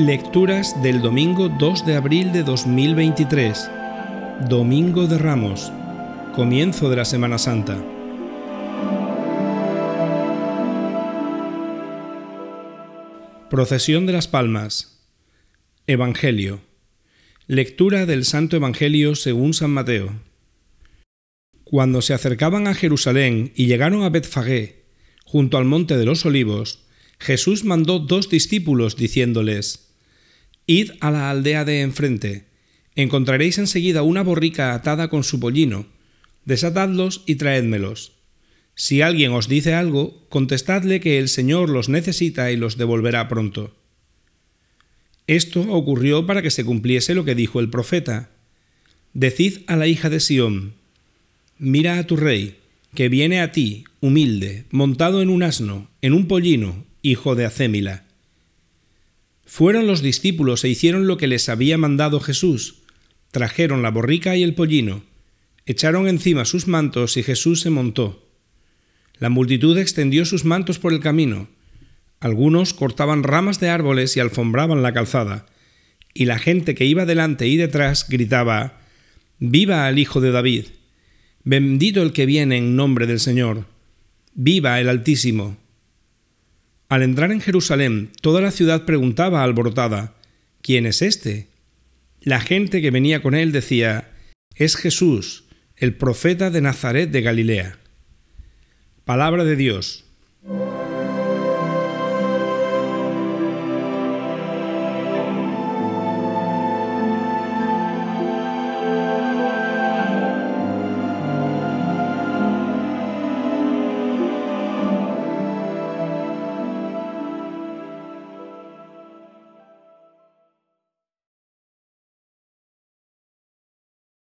Lecturas del domingo 2 de abril de 2023, Domingo de Ramos, comienzo de la Semana Santa. Procesión de las Palmas. Evangelio. Lectura del Santo Evangelio según San Mateo. Cuando se acercaban a Jerusalén y llegaron a Betfagé, junto al monte de los olivos, Jesús mandó dos discípulos diciéndoles, Id a la aldea de enfrente, encontraréis enseguida una borrica atada con su pollino, desatadlos y traédmelos. Si alguien os dice algo, contestadle que el Señor los necesita y los devolverá pronto. Esto ocurrió para que se cumpliese lo que dijo el profeta. Decid a la hija de Sión, mira a tu rey, que viene a ti, humilde, montado en un asno, en un pollino, hijo de Acémila. Fueron los discípulos e hicieron lo que les había mandado Jesús. Trajeron la borrica y el pollino, echaron encima sus mantos y Jesús se montó. La multitud extendió sus mantos por el camino. Algunos cortaban ramas de árboles y alfombraban la calzada, y la gente que iba delante y detrás gritaba, Viva al Hijo de David, bendito el que viene en nombre del Señor, viva el Altísimo. Al entrar en Jerusalén, toda la ciudad preguntaba alborotada, ¿quién es este? La gente que venía con él decía, es Jesús, el profeta de Nazaret de Galilea. Palabra de Dios.